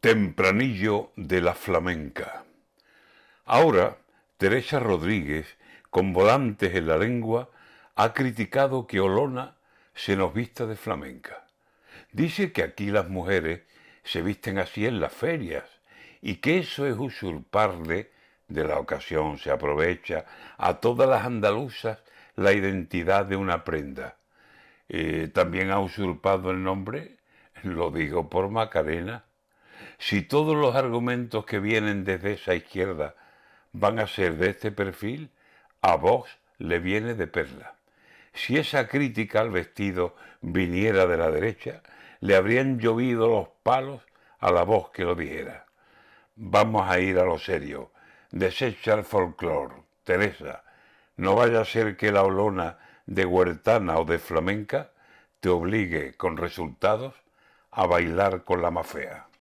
Tempranillo de la flamenca. Ahora, Teresa Rodríguez, con volantes en la lengua, ha criticado que Olona se nos vista de flamenca. Dice que aquí las mujeres se visten así en las ferias y que eso es usurparle de la ocasión, se aprovecha a todas las andaluzas la identidad de una prenda. Eh, también ha usurpado el nombre, lo digo por Macarena, si todos los argumentos que vienen desde esa izquierda van a ser de este perfil, a Vox le viene de perla. Si esa crítica al vestido viniera de la derecha, le habrían llovido los palos a la voz que lo dijera. Vamos a ir a lo serio. Desecha el folclore. Teresa, no vaya a ser que la olona de huertana o de flamenca te obligue con resultados a bailar con la más fea.